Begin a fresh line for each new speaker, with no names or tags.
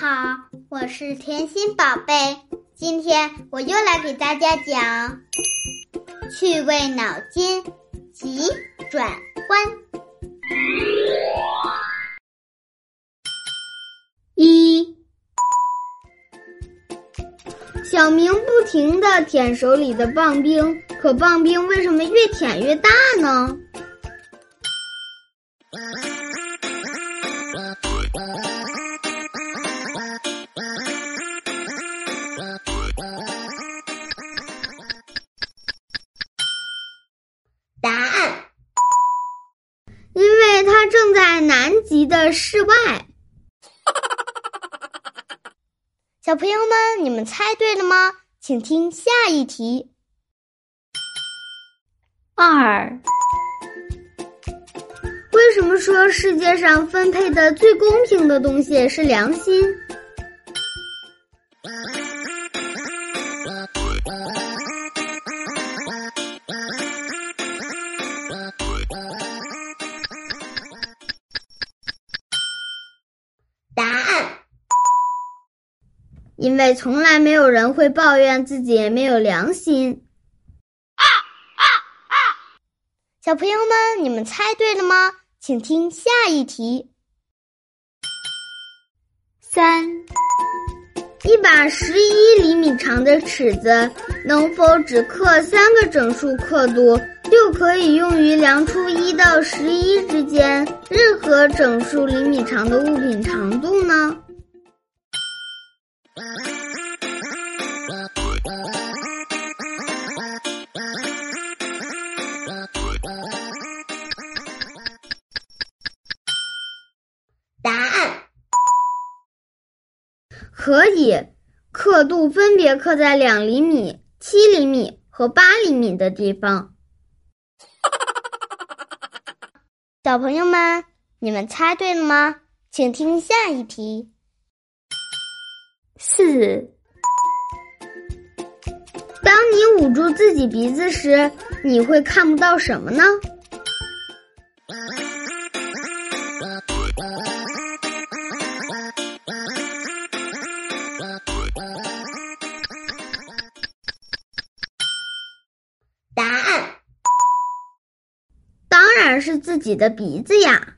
好，我是甜心宝贝。今天我又来给大家讲趣味脑筋急转弯。一，小明不停的舔手里的棒冰，可棒冰为什么越舔越大呢？南极的室外。小朋友们，你们猜对了吗？请听下一题。
二，
为什么说世界上分配的最公平的东西是良心？因为从来没有人会抱怨自己没有良心。啊啊啊小朋友们，你们猜对了吗？请听下一题。
三，
一把十一厘米长的尺子，能否只刻三个整数刻度，就可以用于量出一到十一之间任何整数厘米长的物品长度呢？答案可以，刻度分别刻在两厘米、七厘米和八厘米的地方。小朋友们，你们猜对了吗？请听下一题。
四，
当你捂住自己鼻子时，你会看不到什么呢？答案当然是自己的鼻子呀！